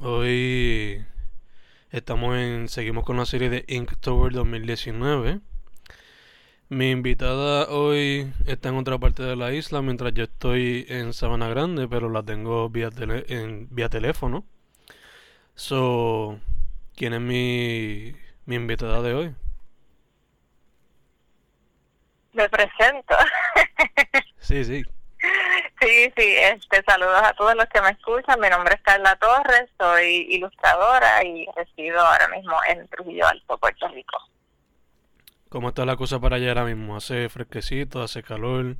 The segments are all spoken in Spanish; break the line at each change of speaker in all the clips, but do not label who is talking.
Hoy estamos en. Seguimos con la serie de Inktober 2019. Mi invitada hoy está en otra parte de la isla mientras yo estoy en Sabana Grande, pero la tengo vía, en, vía teléfono. So, ¿quién es mi, mi invitada de hoy?
Me presento.
sí, sí.
Sí, sí, este, saludos a todos los que me escuchan. Mi nombre es Carla Torres, soy ilustradora y resido ahora mismo en Trujillo Alto, Puerto Rico.
¿Cómo está la cosa para allá ahora mismo? ¿Hace fresquecito? ¿Hace calor?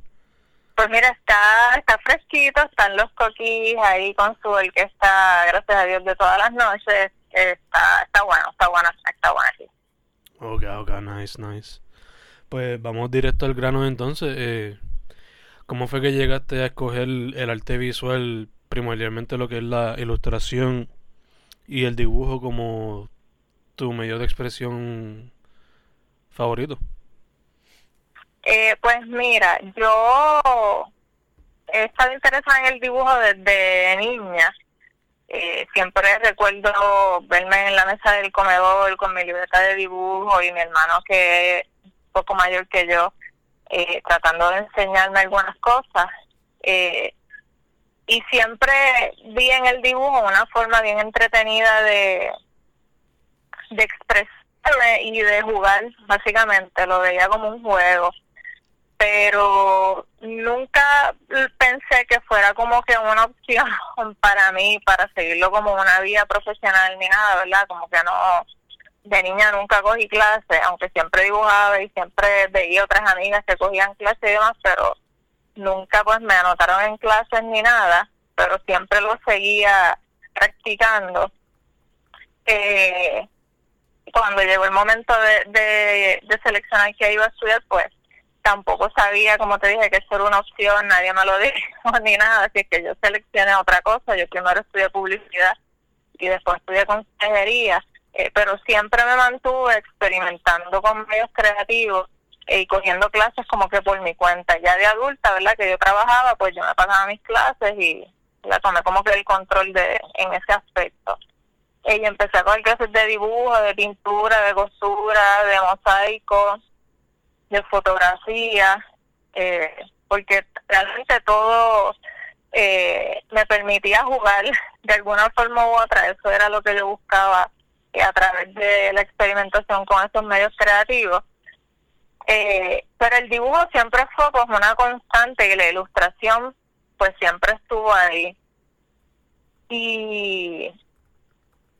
Pues mira, está, está fresquito, están los coquís ahí con su el que está, gracias a Dios, de todas las noches. Está, está bueno, está bueno, está bueno aquí.
Ok, ok, nice, nice. Pues vamos directo al grano entonces. Eh, ¿Cómo fue que llegaste a escoger el arte visual, primordialmente lo que es la ilustración y el dibujo como tu medio de expresión favorito?
Eh, pues mira, yo he estado interesada en el dibujo desde niña. Eh, siempre recuerdo verme en la mesa del comedor con mi libreta de dibujo y mi hermano que es un poco mayor que yo eh, tratando de enseñarme algunas cosas. Eh, y siempre vi en el dibujo una forma bien entretenida de, de expresarme y de jugar, básicamente, lo veía como un juego. Pero nunca pensé que fuera como que una opción para mí, para seguirlo como una vida profesional ni nada, ¿verdad? Como que no, de niña nunca cogí clases, aunque siempre dibujaba y siempre veía otras amigas que cogían clases y demás, pero nunca pues me anotaron en clases ni nada, pero siempre lo seguía practicando. Eh, cuando llegó el momento de, de, seleccionar qué iba a estudiar, pues tampoco sabía, como te dije, que eso era una opción, nadie me lo dijo ni nada, así que yo seleccioné otra cosa, yo primero estudié publicidad y después estudié consejería eh, pero siempre me mantuve experimentando con medios creativos y cogiendo clases como que por mi cuenta. Ya de adulta, ¿verdad? Que yo trabajaba, pues yo me pasaba mis clases y la tomé como que el control de en ese aspecto. Y empecé a coger clases de dibujo, de pintura, de costura, de mosaico, de fotografía, eh, porque realmente todo eh, me permitía jugar de alguna forma u otra. Eso era lo que yo buscaba a través de la experimentación con estos medios creativos. Eh, pero el dibujo siempre fue pues una constante y la ilustración pues siempre estuvo ahí. Y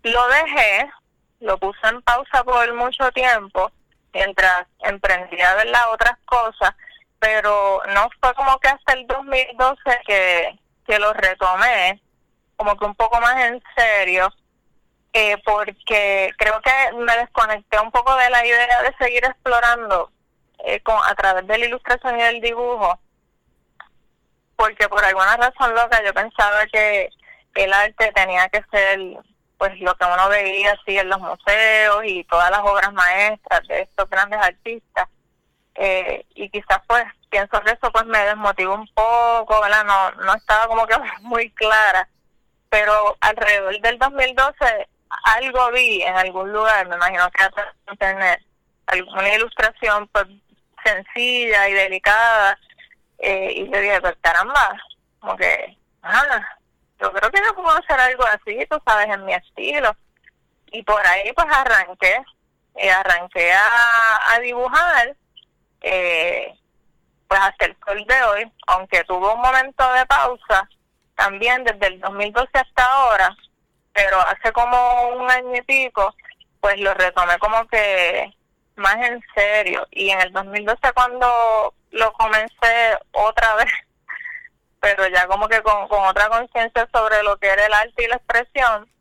lo dejé, lo puse en pausa por mucho tiempo mientras emprendía las otras cosas, pero no fue como que hasta el 2012 que, que lo retomé, como que un poco más en serio eh, porque creo que me desconecté un poco de la idea de seguir explorando eh, con, a través de la ilustración y del dibujo, porque por alguna razón loca yo pensaba que el arte tenía que ser pues lo que uno veía así en los museos y todas las obras maestras de estos grandes artistas eh, y quizás pues pienso que eso pues me desmotivó un poco, ¿verdad? No, no estaba como que muy clara, pero alrededor del 2012 algo vi en algún lugar, me imagino que a internet, alguna ilustración pues sencilla y delicada, eh, y yo dije, pues caramba, como que, ah, yo creo que yo puedo hacer algo así, tú sabes, en mi estilo. Y por ahí pues arranqué, eh, arranqué a, a dibujar, eh, pues hasta el sol de hoy, aunque tuvo un momento de pausa, también desde el 2012 hasta ahora, pero hace como un año y pico, pues lo retomé como que más en serio. Y en el 2012 cuando lo comencé otra vez, pero ya como que con, otra conciencia sobre lo que era el arte y la expresión,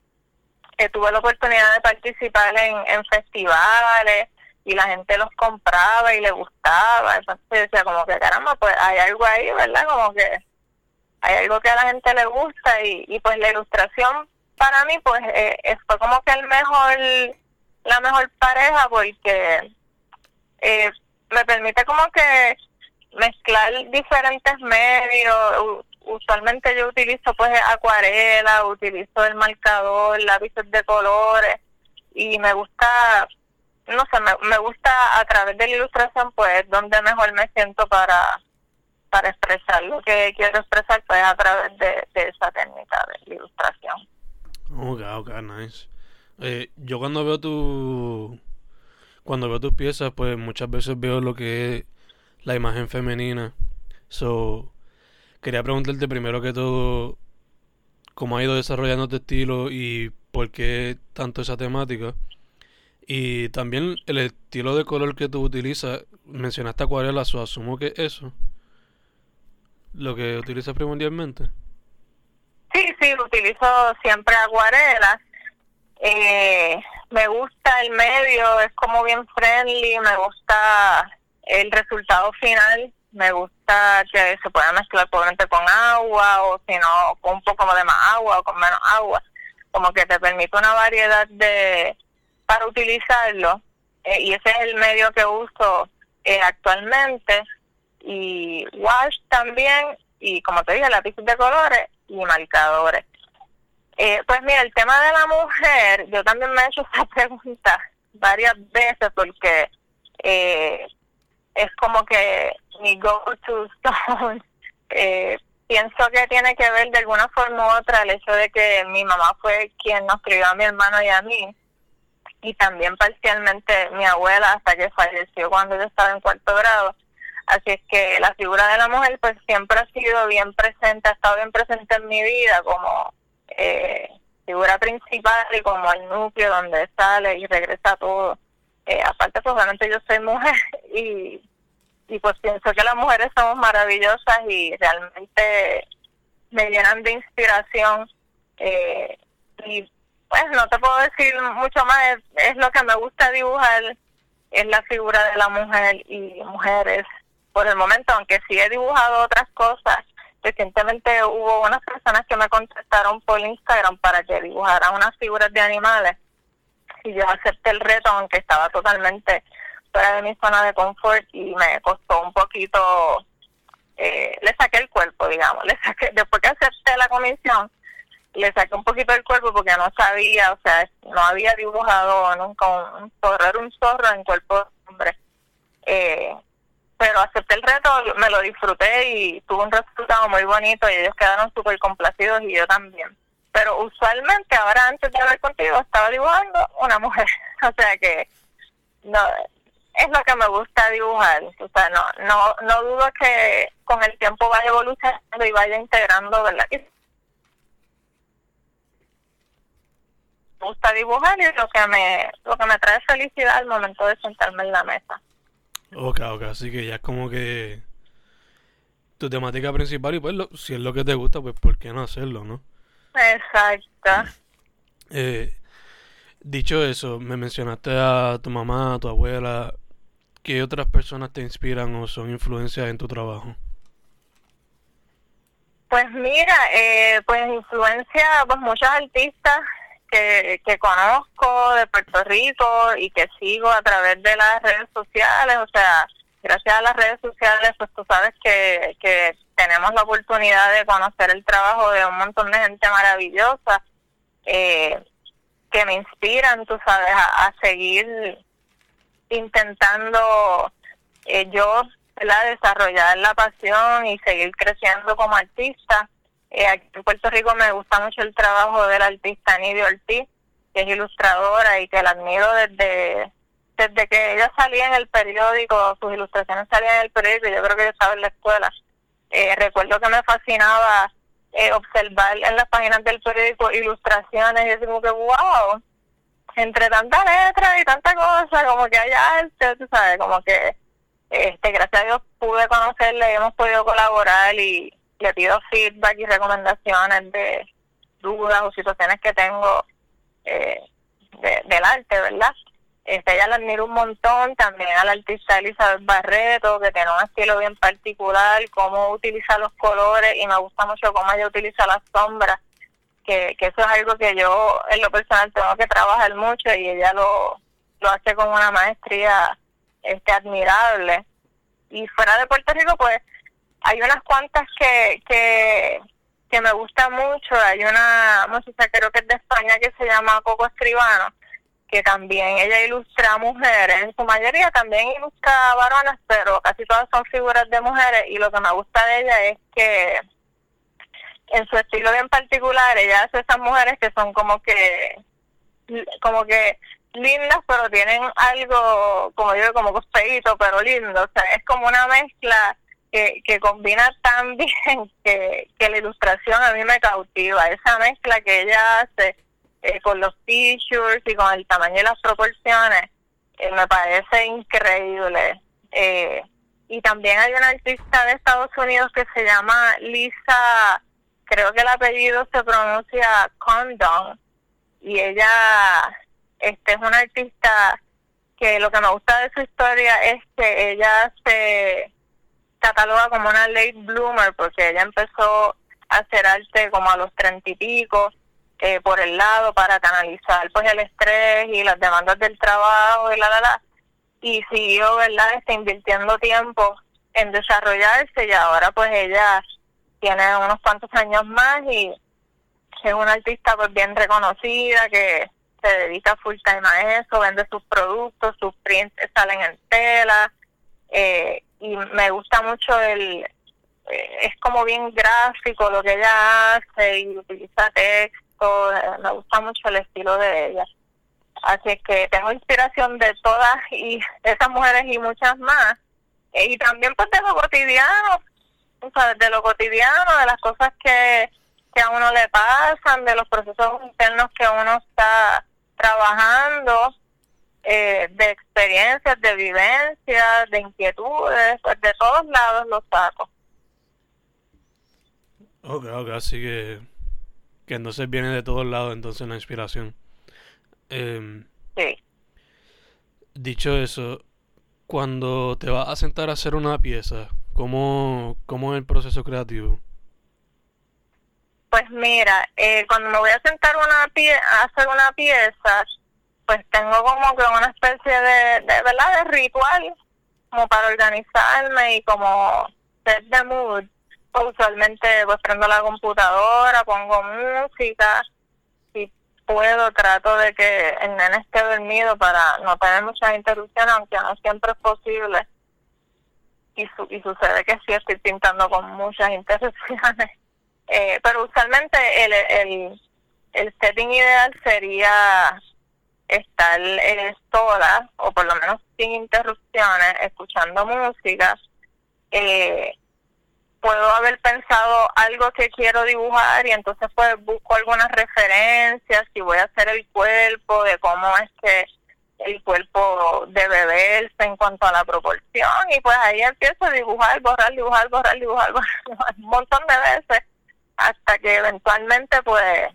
eh, tuve la oportunidad de participar en, en festivales y la gente los compraba y le gustaba. Entonces decía como que caramba, pues hay algo ahí, ¿verdad? Como que hay algo que a la gente le gusta y, y pues la ilustración para mí pues eh, fue como que el mejor, la mejor pareja porque eh, me permite como que mezclar diferentes medios. Usualmente yo utilizo pues acuarela, utilizo el marcador, lápices de colores y me gusta, no sé, me, me gusta a través de la ilustración pues donde mejor me siento para para expresar lo que quiero expresar pues a través de, esa técnica de ilustración.
Ok, ok, nice. Eh, yo cuando veo tu cuando veo tus piezas, pues muchas veces veo lo que es la imagen femenina. So, quería preguntarte primero que todo cómo ha ido desarrollando tu estilo y por qué tanto esa temática. Y también el estilo de color que tú utilizas, mencionaste acuarela, so asumo que eso lo que utilizas primordialmente.
Sí, sí, utilizo siempre acuarelas. Eh, me gusta el medio, es como bien friendly, me gusta el resultado final, me gusta que se pueda mezclar probablemente con agua o si no, con un poco de más agua o con menos agua, como que te permite una variedad de para utilizarlo. Eh, y ese es el medio que uso eh, actualmente. Y wash también y como te dije lápices de colores y marcadores eh, pues mira, el tema de la mujer, yo también me he hecho esa pregunta varias veces porque eh, es como que mi go-to stone. Eh, pienso que tiene que ver de alguna forma u otra el hecho de que mi mamá fue quien nos crió a mi hermano y a mí y también parcialmente mi abuela hasta que falleció cuando yo estaba en cuarto grado. Así es que la figura de la mujer pues siempre ha sido bien presente, ha estado bien presente en mi vida como eh, figura principal y como el núcleo donde sale y regresa todo. Eh, aparte, pues obviamente yo soy mujer y, y pues pienso que las mujeres somos maravillosas y realmente me llenan de inspiración. Eh, y pues no te puedo decir mucho más, es, es lo que me gusta dibujar, es la figura de la mujer y mujeres. Por el momento, aunque sí he dibujado otras cosas, recientemente hubo unas personas que me contestaron por Instagram para que dibujara unas figuras de animales y yo acepté el reto aunque estaba totalmente fuera de mi zona de confort y me costó un poquito eh, le saqué el cuerpo digamos le saqué después que acepté la comisión le saqué un poquito el cuerpo porque no sabía o sea no había dibujado nunca un, zorro era un zorro en cuerpo de hombre eh, pero acepté el reto, me lo disfruté y tuve un resultado muy bonito y ellos quedaron súper complacidos y yo también. Pero usualmente ahora antes de hablar contigo estaba dibujando una mujer, o sea que no es lo que me gusta dibujar, o sea, no no no dudo que con el tiempo vaya evolucionando y vaya integrando, ¿verdad? me gusta dibujar y lo que me lo que me trae felicidad al momento de sentarme en la mesa.
Ok, ok, así que ya es como que tu temática principal y pues si es lo que te gusta, pues ¿por qué no hacerlo, no?
Exacto.
Eh, dicho eso, me mencionaste a tu mamá, a tu abuela. ¿Qué otras personas te inspiran o son influencias en tu trabajo?
Pues mira, eh, pues influencia pues muchos artistas que, conozco de Puerto Rico y que sigo a través de las redes sociales, o sea, gracias a las redes sociales, pues tú sabes que, que tenemos la oportunidad de conocer el trabajo de un montón de gente maravillosa eh, que me inspiran, tú sabes, a, seguir intentando eh, yo ¿verdad? desarrollar la pasión y seguir creciendo como artista. Eh, aquí en Puerto Rico me gusta mucho el trabajo del artista Nidia Ortiz, que es ilustradora y que la admiro desde desde que ella salía en el periódico, sus ilustraciones salían en el periódico, yo creo que yo estaba en la escuela. Eh, recuerdo que me fascinaba eh, observar en las páginas del periódico ilustraciones y yo como que wow, entre tanta letra y tanta cosa, como que hay arte, tú sabes, como que este gracias a Dios pude conocerle y hemos podido colaborar y le pido feedback y recomendaciones de dudas o situaciones que tengo eh, del arte, ¿verdad? Este, ella la admiro un montón, también a la artista Elizabeth Barreto, que tiene un estilo bien particular, cómo utiliza los colores y me gusta mucho cómo ella utiliza las sombras, que, que eso es algo que yo en lo personal tengo que trabajar mucho y ella lo, lo hace con una maestría este admirable. Y fuera de Puerto Rico, pues hay unas cuantas que, que, me gusta mucho. Hay una música, creo que es de España, que se llama Coco Escribano que también ella ilustra mujeres, en su mayoría también ilustra varones, pero casi todas son figuras de mujeres. Y lo que me gusta de ella es que en su estilo bien particular ella hace esas mujeres que son como que como que lindas pero tienen algo como digo como cospeito pero lindo. O sea es como una mezcla que, combina tan bien que, la ilustración a mí me cautiva esa mezcla que ella hace eh, con los features y con el tamaño y las proporciones, eh, me parece increíble. Eh, y también hay una artista de Estados Unidos que se llama Lisa, creo que el apellido se pronuncia Condon, y ella este es una artista que lo que me gusta de su historia es que ella se cataloga como una late bloomer porque ella empezó a hacer arte como a los treinta y pico eh, por el lado para canalizar pues el estrés y las demandas del trabajo y la la la. Y siguió verdad está invirtiendo tiempo en desarrollarse y ahora pues ella tiene unos cuantos años más y es una artista pues bien reconocida que se dedica full time a eso, vende sus productos, sus prints salen en tela eh, y me gusta mucho el, eh, es como bien gráfico lo que ella hace y utiliza texto me gusta mucho el estilo de ella. Así que tengo inspiración de todas y esas mujeres y muchas más. Eh, y también pues de lo cotidiano, de lo cotidiano, de las cosas que, que a uno le pasan, de los procesos internos que uno está trabajando, eh, de experiencias, de vivencias, de inquietudes, pues de todos lados los saco.
Ok, ok, así que que entonces viene de todos lados entonces la inspiración. Em, sí. Dicho eso, cuando te vas a sentar a hacer una pieza, ¿cómo, cómo es el proceso creativo?
Pues mira, eh, cuando me voy a sentar una pie a hacer una pieza, pues tengo como que una especie de, de, ¿verdad? de ritual, como para organizarme y como set the mood usualmente pues prendo la computadora, pongo música, si puedo trato de que el nene esté dormido para no tener muchas interrupciones, aunque no siempre es posible. Y, su y sucede que sí estoy pintando con muchas interrupciones. Eh, pero usualmente el, el, el setting ideal sería estar eh, sola, o por lo menos sin interrupciones, escuchando música. Eh, puedo haber pensado algo que quiero dibujar y entonces pues busco algunas referencias, si voy a hacer el cuerpo, de cómo es que el cuerpo debe verse en cuanto a la proporción y pues ahí empiezo a dibujar, borrar, dibujar, borrar, dibujar, borrar, un montón de veces hasta que eventualmente pues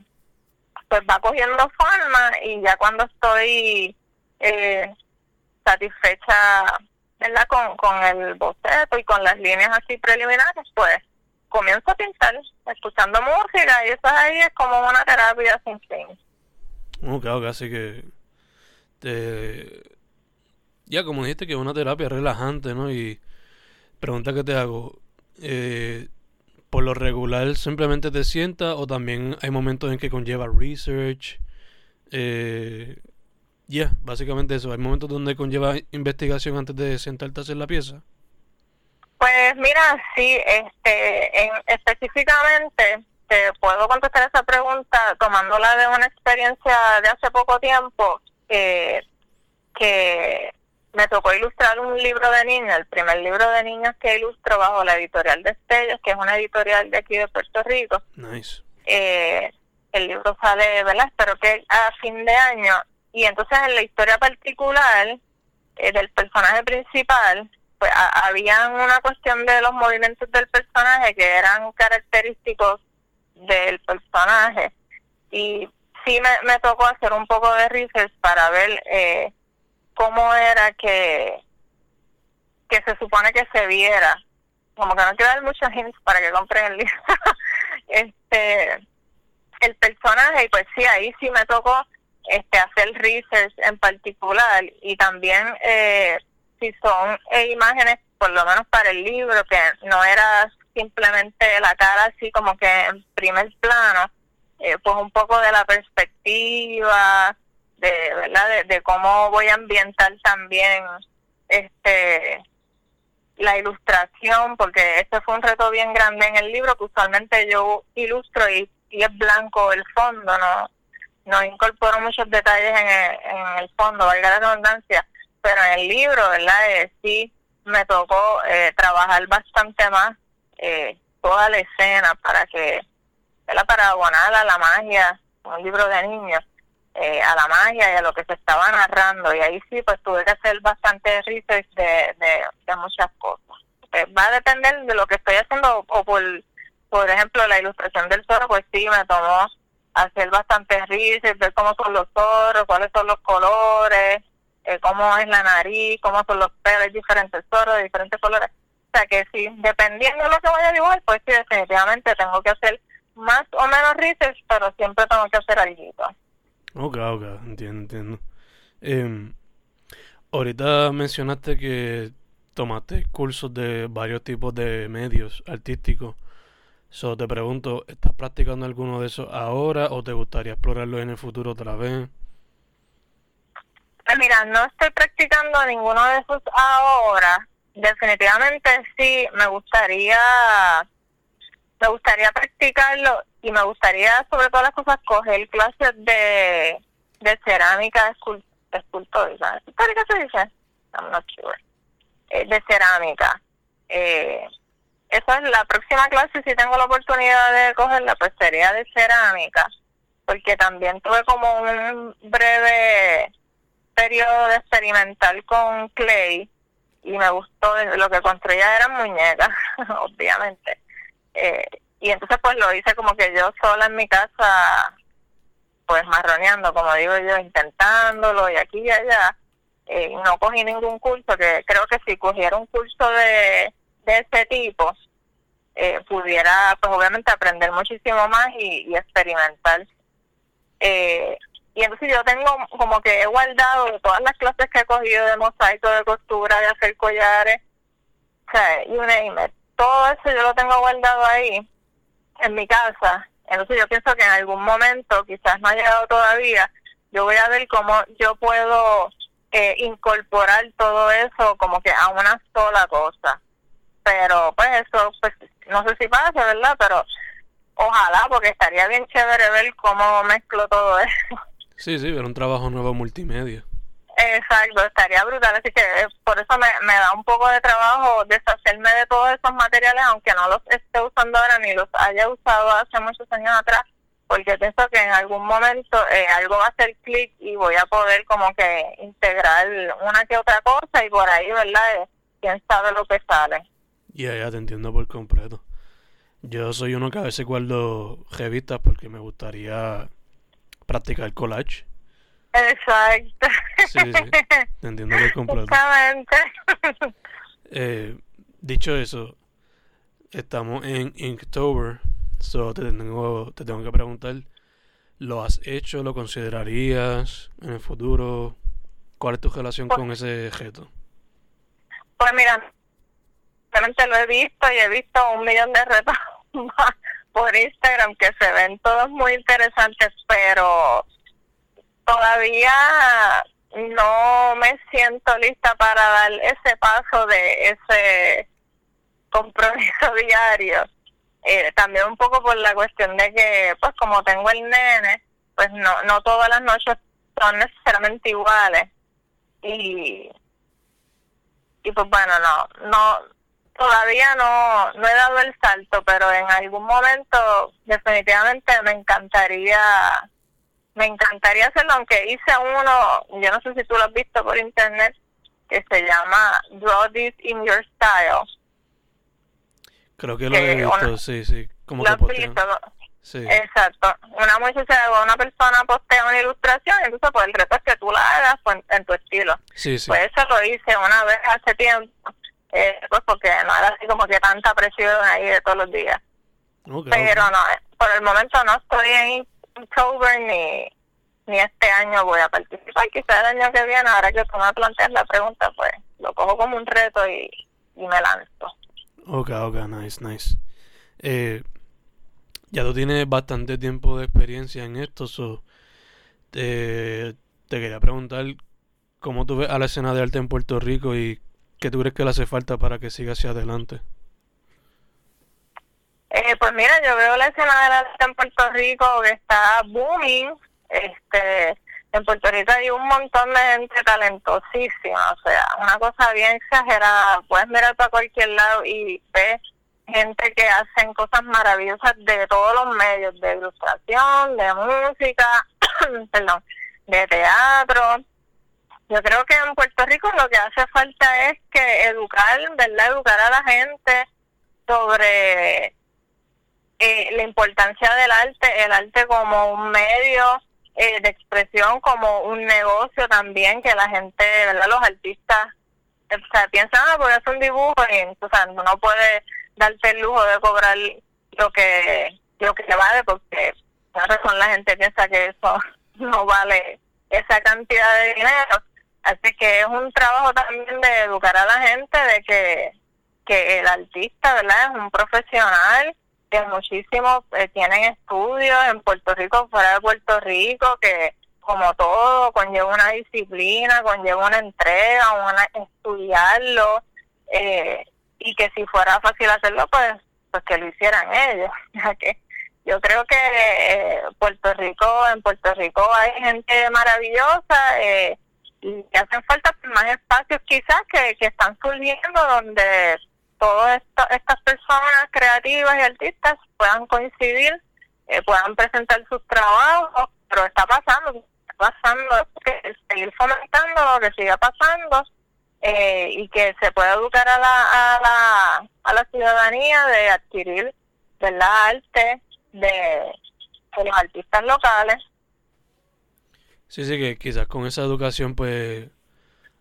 pues va cogiendo forma y ya cuando estoy eh, satisfecha ¿verdad? Con, con el boceto y con las líneas así preliminares, pues comienzo a pintar, escuchando música y eso ahí es como una terapia sin fin.
Ok, ok, así que te... ya como dijiste que es una terapia relajante, ¿no? Y pregunta que te hago, eh, ¿por lo regular simplemente te sientas o también hay momentos en que conlleva research? Eh, ya, básicamente eso. Hay momentos donde conlleva investigación antes de sentarte a hacer la pieza.
Pues mira, sí, este, en, específicamente te puedo contestar esa pregunta tomándola de una experiencia de hace poco tiempo que me tocó ilustrar un libro de niños, el primer libro de niños que ilustro bajo la editorial de Estellos, que es una editorial de aquí de Puerto Rico.
Nice.
Eh, el libro sale, ¿verdad? Espero que a fin de año y entonces en la historia particular eh, del personaje principal, pues había una cuestión de los movimientos del personaje que eran característicos del personaje y sí me, me tocó hacer un poco de research para ver eh, cómo era que, que se supone que se viera. Como que no quiero dar muchos hints para que compren el libro. este el personaje y pues sí ahí sí me tocó este hacer research en particular y también eh, si son eh, imágenes por lo menos para el libro que no era simplemente la cara así como que en primer plano eh, pues un poco de la perspectiva de verdad de, cómo voy a ambientar también este la ilustración porque este fue un reto bien grande en el libro que usualmente yo ilustro y, y es blanco el fondo no no incorporo muchos detalles en el, en el fondo valga la redundancia pero en el libro verdad eh, sí me tocó eh, trabajar bastante más eh, toda la escena para que para abonar a la magia, un libro de niños, eh, a la magia y a lo que se estaba narrando. Y ahí sí, pues tuve que hacer bastante research de, de, muchas cosas. Eh, va a depender de lo que estoy haciendo, o por, por ejemplo, la ilustración del zorro, pues sí, me tomó hacer bastante research, ver cómo son los zorros, cuáles son los colores, eh, cómo es la nariz, cómo son los pelos, diferentes zorros de diferentes colores. O sea que sí, dependiendo de lo que vaya a dibujar, pues sí, definitivamente tengo que hacer más o menos research, pero siempre tengo que hacer algo.
Ok, ok, entiendo, entiendo. Eh, ahorita mencionaste que tomaste cursos de varios tipos de medios artísticos. So, te pregunto, ¿estás practicando alguno de esos ahora o te gustaría explorarlo en el futuro otra vez?
Pues mira, no estoy practicando ninguno de esos ahora. Definitivamente sí, me gustaría me gustaría practicarlo y me gustaría, sobre todas las cosas, coger clases de, de cerámica escultórica. ¿Qué se dice? I'm not sure. Eh, de cerámica. Eh, esa es la próxima clase, si tengo la oportunidad de cogerla, pues sería de cerámica, porque también tuve como un breve periodo de experimental con clay y me gustó, lo que construía eran muñecas, obviamente eh, y entonces pues lo hice como que yo sola en mi casa, pues marroneando, como digo yo, intentándolo y aquí y allá. Eh, no cogí ningún curso, que creo que si cogiera un curso de, de ese tipo, eh, pudiera pues obviamente aprender muchísimo más y, experimentar. Eh, y entonces yo tengo como que he guardado todas las clases que he cogido de mosaico, de costura, de hacer collares, o sea, you name it todo eso yo lo tengo guardado ahí en mi casa. Entonces yo pienso que en algún momento, quizás no ha llegado todavía, yo voy a ver cómo yo puedo eh, incorporar todo eso como que a una sola cosa. Pero pues eso, pues no sé si pasa, ¿verdad? Pero ojalá, porque estaría bien chévere ver cómo mezclo todo eso.
Sí, sí, ver un trabajo nuevo multimedia.
Exacto, estaría brutal, así que eh, por eso me, da un poco de trabajo deshacerme de todos esos materiales, aunque no los esté usando ahora ni los haya usado hace muchos años atrás, porque pienso que en algún momento eh, algo va a hacer clic y voy a poder como que integrar una que otra cosa y por ahí, ¿verdad? Eh, quién sabe lo que sale.
Ya, ya te entiendo por completo. Yo soy uno que a veces guardo revistas porque me gustaría practicar collage
Exacto.
Sí, sí, entiendo por completo. Eh, dicho eso, estamos en Inktober, so te tengo, te tengo que preguntar, ¿lo has hecho? ¿Lo considerarías en el futuro? ¿Cuál es tu relación pues con ese objeto?
Pues mira, realmente lo he visto y he visto un millón de retos por Instagram que se ven todos muy interesantes, pero todavía no me siento lista para dar ese paso de ese compromiso diario. Eh, también un poco por la cuestión de que, pues como tengo el nene, pues no, no todas las noches son necesariamente iguales. Y, y pues bueno, no, no, todavía no, no he dado el salto, pero en algún momento definitivamente me encantaría me encantaría hacerlo, aunque hice uno, yo no sé si tú lo has visto por internet, que se llama Draw This in Your Style.
Creo que lo he visto, sí, sí.
¿Lo has visto? Exacto. Una muchacha o una persona postea una ilustración, entonces pues el reto es que tú la hagas pues, en tu estilo.
Sí, sí.
Pues eso lo hice una vez hace tiempo, eh, pues porque no era así como que tanta presión ahí de todos los días. Pero no, por el momento no estoy en October ni, ni este año voy a participar. Quizás el año que viene, ahora que tú me planteas la pregunta, pues lo cojo como un reto y, y me lanzo.
Ok, ok, nice, nice. Eh, ya tú tienes bastante tiempo de experiencia en esto, so, te quería preguntar cómo tú ves a la escena de arte en Puerto Rico y qué tú crees que le hace falta para que siga hacia adelante.
Eh, pues mira, yo veo la escena del arte en Puerto Rico que está booming. Este, en Puerto Rico hay un montón de gente talentosísima, o sea, una cosa bien exagerada. Puedes mirar para cualquier lado y ves gente que hacen cosas maravillosas de todos los medios, de ilustración, de música, perdón, de teatro. Yo creo que en Puerto Rico lo que hace falta es que educar, ¿verdad? Educar a la gente sobre eh, la importancia del arte, el arte como un medio eh, de expresión, como un negocio también, que la gente, ¿verdad? Los artistas, o sea, piensan, ah, pues es un dibujo y, o sea, no puede darte el lujo de cobrar lo que lo que vale porque por razón la gente piensa que eso no vale esa cantidad de dinero así que es un trabajo también de educar a la gente de que que el artista verdad es un profesional que muchísimos eh, tienen estudios en Puerto Rico fuera de Puerto Rico que como todo conlleva una disciplina conlleva una entrega una estudiarlo eh, y que si fuera fácil hacerlo, pues, pues que lo hicieran ellos, yo creo que eh, Puerto Rico, en Puerto Rico hay gente maravillosa eh, y hacen falta más espacios quizás que, que están surgiendo donde todas estas personas creativas y artistas puedan coincidir, eh, puedan presentar sus trabajos, pero está pasando, está pasando, que seguir fomentando, que siga pasando eh, y que se pueda educar a la, a la, a la ciudadanía de adquirir ¿verdad? arte de, los artistas locales.
Sí, sí, que quizás con esa educación pues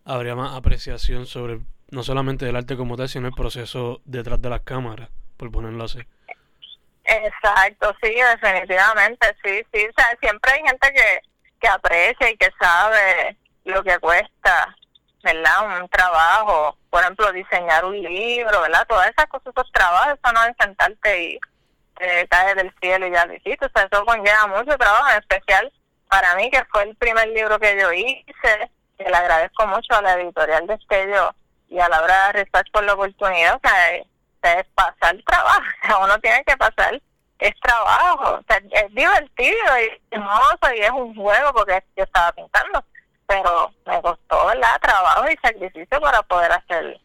habría más apreciación sobre no solamente el arte como tal, sino el proceso detrás de las cámaras, por ponerlo así.
Exacto, sí, definitivamente, sí, sí, o sea, siempre hay gente que, que aprecia y que sabe lo que cuesta ¿verdad? Un trabajo, por ejemplo, diseñar un libro, ¿verdad? Todas esas cosas, esos trabajos, eso no es sentarte y eh, caer del cielo y ya lo hiciste, o sea, eso conlleva mucho trabajo, en especial para mí, que fue el primer libro que yo hice, que le agradezco mucho a la editorial de Estello y a la hora de Research por la oportunidad, o sea, es, pasar trabajo, o sea, uno tiene que pasar, es trabajo, o sea, es divertido y hermoso y es un juego porque yo estaba pintando pero me costó ¿verdad? trabajo y sacrificio para poder hacer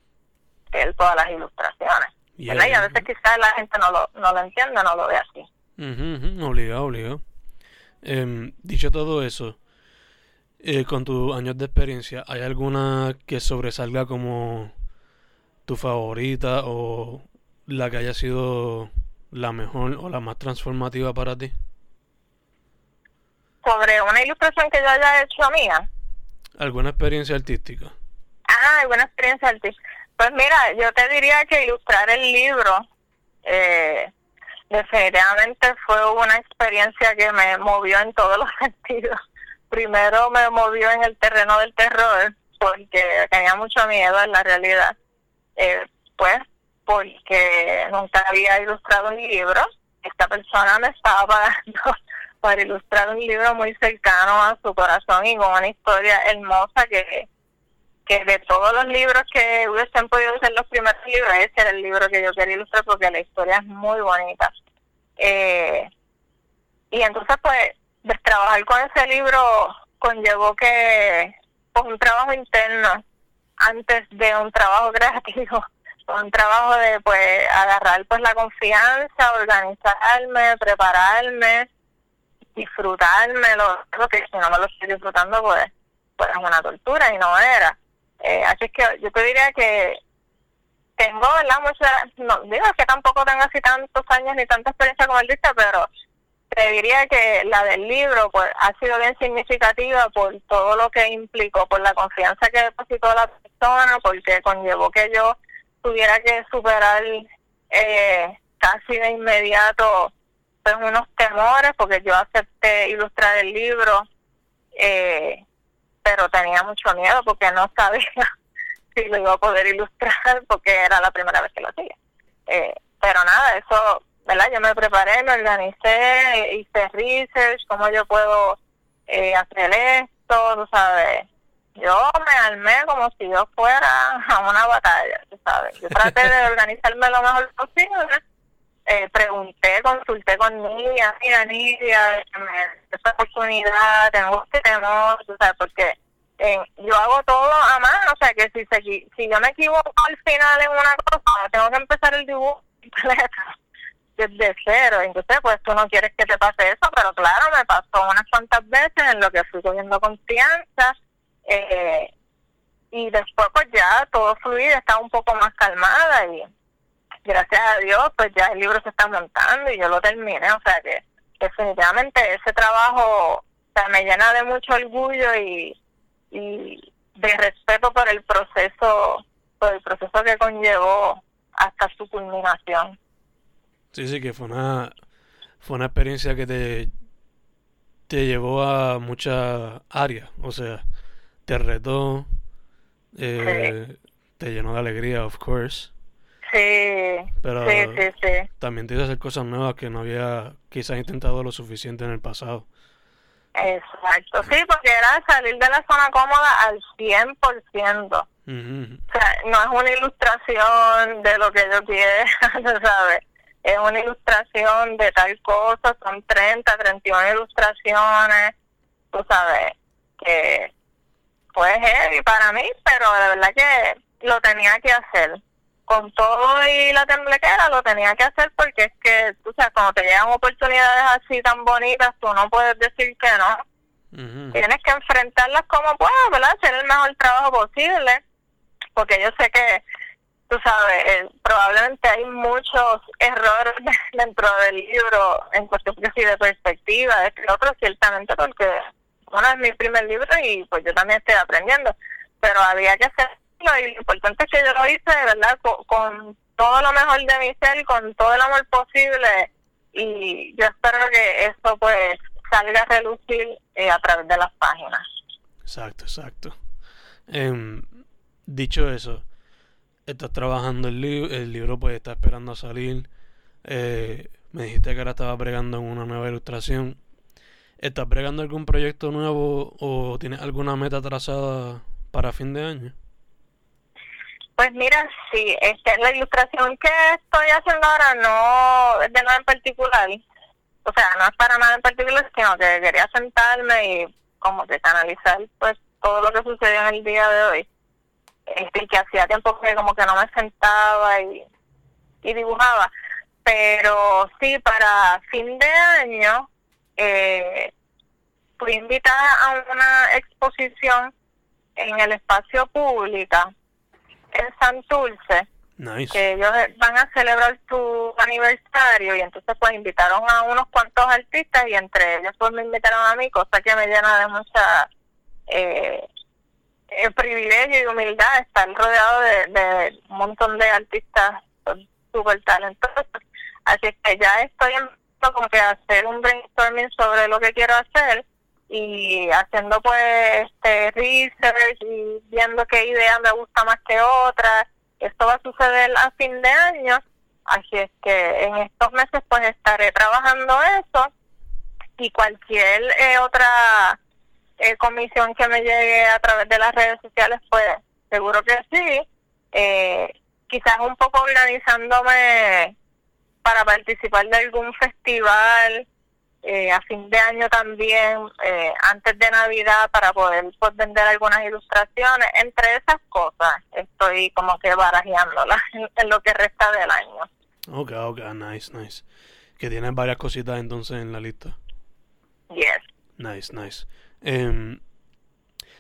todas las ilustraciones. Y a veces quizás la gente no lo, no lo entiende, no lo ve así.
Obligado, obligado. Em, dicho todo eso, eh, con tus años de experiencia, ¿hay alguna que sobresalga como tu favorita o la que haya sido la mejor o la más transformativa para ti?
Sobre una ilustración que yo haya hecho mía.
¿Alguna experiencia artística?
Ah, alguna experiencia artística. Pues mira, yo te diría que ilustrar el libro eh, definitivamente fue una experiencia que me movió en todos los sentidos. Primero me movió en el terreno del terror, porque tenía mucho miedo en la realidad. Eh, pues porque nunca había ilustrado un libro. Esta persona me estaba pagando para ilustrar un libro muy cercano a su corazón y con una historia hermosa que, que de todos los libros que hubiesen podido ser los primeros libros, ese era el libro que yo quería ilustrar porque la historia es muy bonita. Eh, y entonces, pues, trabajar con ese libro conllevó que, pues, un trabajo interno antes de un trabajo creativo, un trabajo de, pues, agarrar, pues, la confianza, organizarme, prepararme, disfrutármelo, porque si no me lo estoy disfrutando, pues, pues es una tortura y no era. Eh, así que yo te diría que tengo, ¿verdad? Mucha, no, digo que tampoco tengo así tantos años ni tanta experiencia como el artista, pero te diría que la del libro pues ha sido bien significativa por todo lo que implicó, por la confianza que depositó la persona, porque conllevó que yo tuviera que superar eh, casi de inmediato pues unos temores, porque yo acepté ilustrar el libro, eh, pero tenía mucho miedo porque no sabía si lo iba a poder ilustrar, porque era la primera vez que lo hacía. Eh, pero nada, eso ¿verdad? Yo me preparé, me organicé, hice research, cómo yo puedo eh, hacer esto, tú sabes. Yo me armé como si yo fuera a una batalla, tú sabes. Yo traté de organizarme lo mejor posible. Eh, pregunté, consulté con Nidia, mira Nidia, esta oportunidad, tengo este temor, tú sabes, porque eh, yo hago todo a mano, o sea que si, se, si yo me equivoco al final en una cosa, tengo que empezar el dibujo completo desde cero. Entonces, pues tú no quieres que te pase eso, pero claro, me pasó unas cuantas veces en lo que fui cogiendo confianza. Eh, y después, pues ya todo fluido, estaba un poco más calmada y gracias a Dios, pues ya el libro se está montando y yo lo terminé. O sea que definitivamente ese trabajo me llena de mucho orgullo y, y de respeto por el proceso, por el proceso que conllevó hasta su culminación.
Sí, sí, que fue una, fue una experiencia que te, te llevó a muchas áreas. O sea, te retó, eh, te llenó de alegría, of course.
Sí,
pero
sí, sí, sí.
también te hizo hacer cosas nuevas que no había quizás intentado lo suficiente en el pasado.
Exacto, sí, porque era salir de la zona cómoda al 100%. O sea, no es una ilustración de lo que yo quiero, ¿sabes? Es una ilustración de tal cosa, son 30, 31 ilustraciones, tú sabes, que fue heavy para mí, pero de verdad que lo tenía que hacer. Con todo y la temblequera lo tenía que hacer porque es que, tú sabes, cuando te llegan oportunidades así tan bonitas, tú no puedes decir que no. Tienes que enfrentarlas como puedas, ¿verdad? Hacer el mejor trabajo posible, porque yo sé que tú sabes, eh, probablemente hay muchos errores dentro del libro en cuestión de perspectiva, este otro ciertamente porque uno es mi primer libro y pues yo también estoy aprendiendo, pero había que hacerlo y lo importante es que yo lo hice de verdad con, todo lo mejor de mi ser con todo el amor posible y yo espero que eso pues salga a relucir eh, a través de las páginas.
Exacto, exacto. Em, dicho eso, estás trabajando el libro, el libro pues está esperando a salir. Eh, me dijiste que ahora estabas bregando en una nueva ilustración. ¿Estás bregando algún proyecto nuevo o tienes alguna meta trazada para fin de año?
Pues mira, sí, este, la ilustración que estoy haciendo ahora no es de nada en particular. O sea, no es para nada en particular, sino que quería sentarme y como que canalizar pues todo lo que sucedió en el día de hoy este, que hacía tiempo que como que no me sentaba y, dibujaba. Pero sí, para fin de año eh, fui invitada a una exposición en el espacio público en Santurce. Que ellos van a celebrar su aniversario y entonces pues invitaron a unos cuantos artistas y entre ellos pues me invitaron a mí, cosa que me llena de mucha eh, el privilegio y humildad estar rodeado de, un montón de artistas súper talentosos. Así que ya estoy en como que hacer un brainstorming sobre lo que quiero hacer y haciendo pues este research y viendo qué idea me gusta más que otra. Esto va a suceder a fin de año, así es que en estos meses pues estaré trabajando eso y cualquier eh, otra eh, comisión que me llegue a través de las redes sociales, pues seguro que sí. Eh, quizás un poco organizándome para participar de algún festival eh, a fin de año también, eh, antes de Navidad, para poder pues, vender algunas ilustraciones. Entre esas cosas estoy como que barajeándolas en, en lo que resta del año.
Ok, ok, nice, nice. Que tienes varias cositas entonces en la lista. Nice, nice. Eh,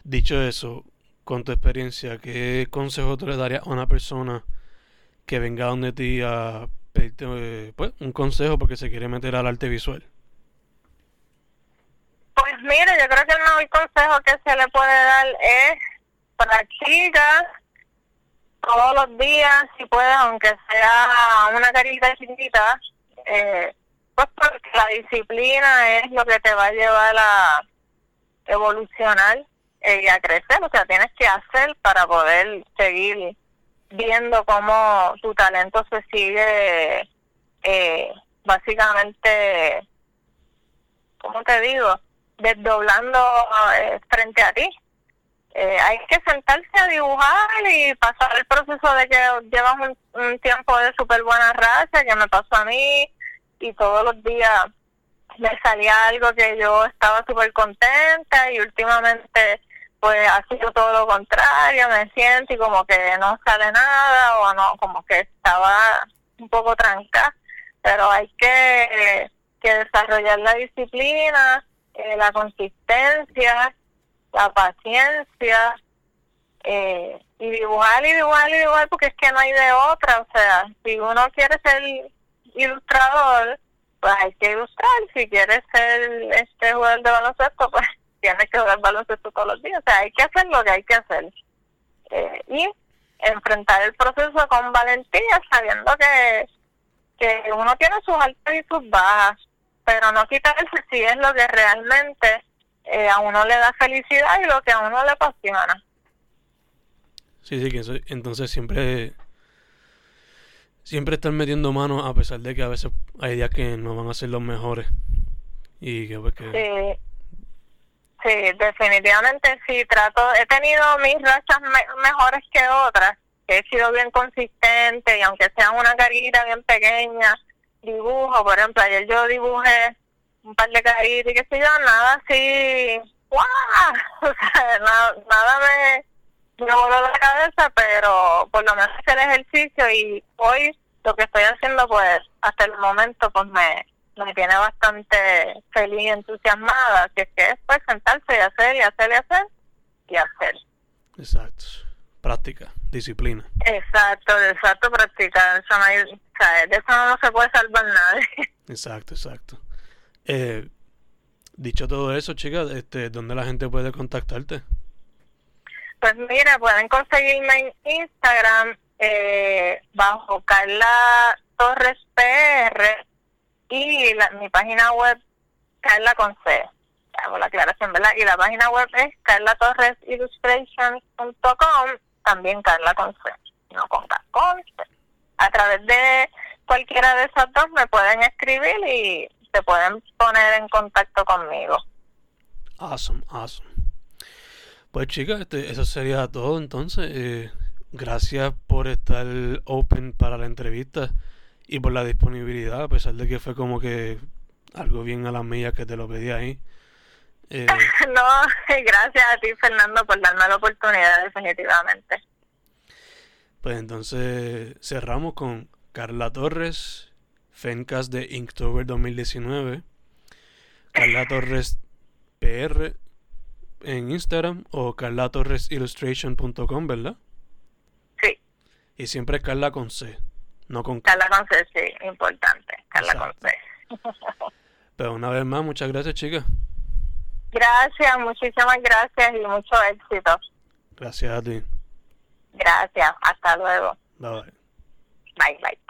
dicho eso, con tu experiencia, ¿qué consejo tú le darías a una persona que venga donde ti a pedirte eh, pues, un consejo porque se quiere meter al arte visual?
mire, yo creo que el mejor consejo que se le puede dar es practica todos los días, si puedes, aunque sea una carita chiquita, eh, pues porque la disciplina es lo que te va a llevar a evolucionar eh, y a crecer, o sea, tienes que hacer para poder seguir viendo cómo tu talento se sigue eh, básicamente, ¿cómo te digo? Desdoblando eh, frente a ti. Eh, hay que sentarse a dibujar y pasar el proceso de que llevas un, tiempo de súper buena raza, que me pasó a mí, y todos los días me salía algo que yo estaba súper contenta y últimamente pues ha sido todo lo contrario, me siento y como que no sale nada o no, como que estaba un poco trancada, pero hay que, que desarrollar la disciplina, eh, la consistencia, la paciencia eh, y dibujar y dibujar y dibujar porque es que no hay de otra, o sea, si uno quiere ser ilustrador, pues hay que ilustrar, si quiere ser este jugador de baloncesto, pues tienes que jugar baloncesto todos los días. O sea, hay que hacer lo que hay que hacer. Eh, y enfrentar el proceso con valentía, sabiendo que, que uno tiene sus altas y sus bajas, pero no quitarse si es lo que realmente eh, a uno le da felicidad y lo que a uno le apasiona.
Sí, sí, que entonces siempre siempre están metiendo manos a pesar de que a veces hay días que no van a ser los mejores. Y que, pues, que...
Sí. Sí, definitivamente sí, trato, he tenido mis rachas mejores que otras, he sido bien consistente y aunque sea una carita bien pequeña, dibujo, por ejemplo, ayer yo dibujé un par de caritas y qué sé yo, nada así, ¡guau! O sea, nada, nada me, me voló la cabeza, pero por lo menos el ejercicio y hoy lo que estoy haciendo pues hasta el momento pues me me tiene bastante feliz y entusiasmada, que es que es pues sentarse y hacer y hacer y hacer y hacer.
Exacto. Práctica, disciplina.
Exacto, exacto, practicar. Eso no hay, o sea, de eso no se puede salvar nadie.
Exacto, exacto. Eh, dicho todo eso, chicas, este, ¿dónde la gente puede contactarte?
Pues mira, pueden conseguirme en Instagram eh, bajo Carla Torres PR y mi página web Carla con C, hago la aclaración, ¿verdad? Y la página web es carlatorresillustrations.com, también Carla con C, no con con. A través de cualquiera de esas dos me pueden escribir y se pueden poner en contacto conmigo.
Awesome, awesome. Pues chicas, este, eso sería todo entonces. Eh, gracias por estar open para la entrevista y por la disponibilidad, a pesar de que fue como que algo bien a las millas que te lo pedí ahí.
Eh, no, gracias a ti, Fernando, por darme la oportunidad, definitivamente.
Pues entonces cerramos con Carla Torres, Fencast de Inktober 2019. Carla Torres PR en Instagram o carlatorresillustration.com, ¿verdad?
Sí.
Y siempre Carla con C. No con
Carla Conce, sí, importante. Carla Conce.
Pero una vez más, muchas gracias, chicas.
Gracias, muchísimas gracias y mucho éxito.
Gracias a ti.
Gracias, hasta luego.
Bye bye.
Bye bye.